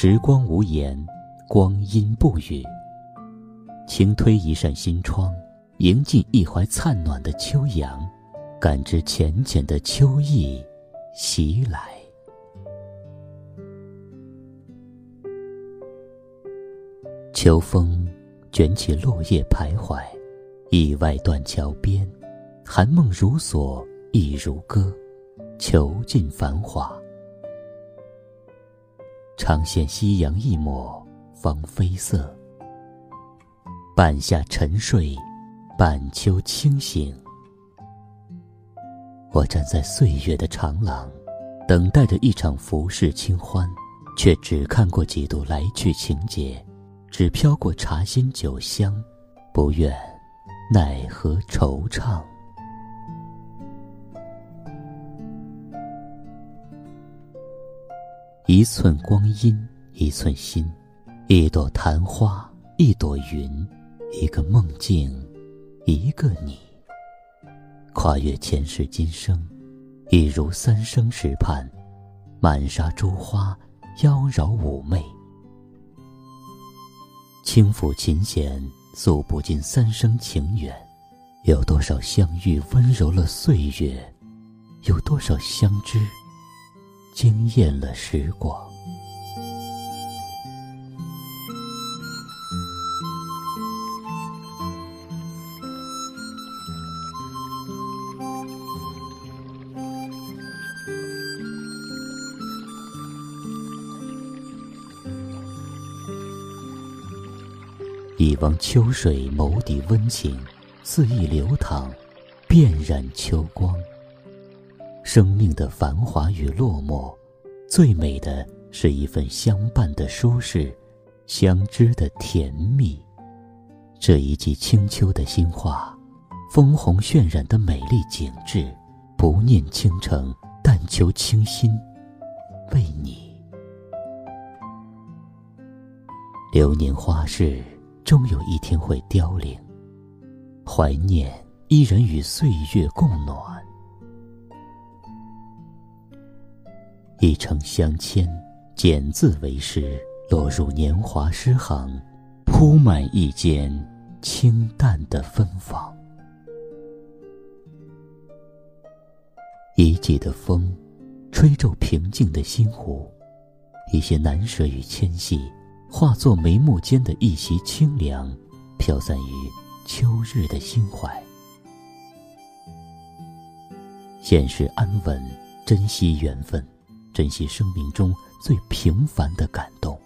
时光无言，光阴不语。轻推一扇心窗，迎进一怀灿暖的秋阳，感知浅浅的秋意袭来。秋风卷起落叶徘徊，意外断桥边，寒梦如锁，意如歌，囚尽繁华。长羡夕阳一抹芳菲色，半夏沉睡，半秋清醒。我站在岁月的长廊，等待着一场浮世清欢，却只看过几度来去情节，只飘过茶心酒香，不愿奈何惆怅。一寸光阴，一寸心，一朵昙花，一朵云，一个梦境，一个你。跨越前世今生，一如三生石畔，满沙珠花，妖娆妩媚。轻抚琴弦，诉不尽三生情缘。有多少相遇温柔了岁月？有多少相知？惊艳了时光。一汪秋水，眸底温情，肆意流淌，遍染秋光。生命的繁华与落寞，最美的是一份相伴的舒适，相知的甜蜜。这一季清秋的新花，枫红渲染的美丽景致，不念倾城，但求倾心，为你。流年花事，终有一天会凋零，怀念依然与岁月共暖。一程相牵，简字为诗，落入年华诗行，铺满一间清淡的芬芳。一季的风，吹皱平静的心湖，一些难舍与牵系，化作眉目间的一袭清凉，飘散于秋日的心怀。现世安稳，珍惜缘分。珍惜生命中最平凡的感动，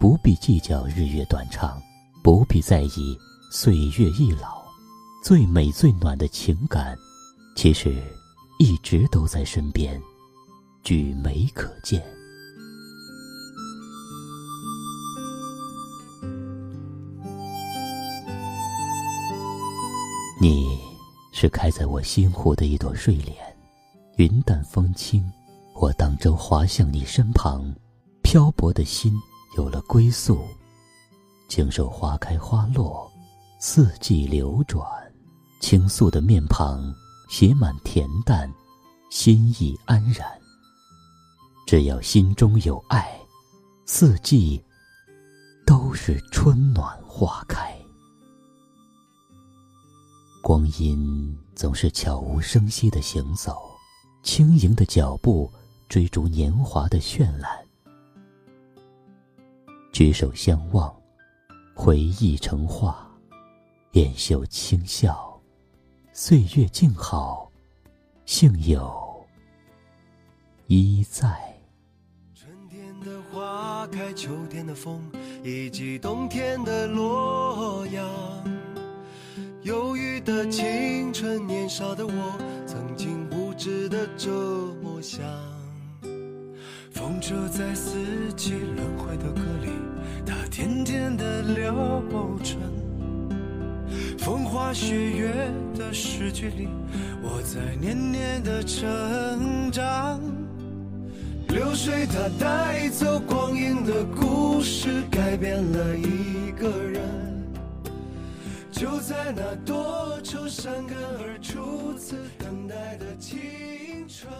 不必计较日月短长，不必在意岁月易老。最美最暖的情感，其实一直都在身边，举眉可见。你是开在我心湖的一朵睡莲，云淡风轻。我荡舟划向你身旁，漂泊的心有了归宿，经受花开花落，四季流转，倾诉的面庞写满恬淡，心意安然。只要心中有爱，四季都是春暖花开。光阴总是悄无声息的行走，轻盈的脚步。追逐年华的绚烂，举手相望，回忆成画，掩袖轻笑，岁月静好，幸有依在。春天的花开，秋天的风，以及冬天的洛阳。忧郁的青春，年少的我，曾经无知的这么想。在四季轮回的歌里，它甜甜的流转；风花雪月的诗句里，我在年年的成长。流水它带走光阴的故事，改变了一个人。就在那多愁善感而初次等待的青春。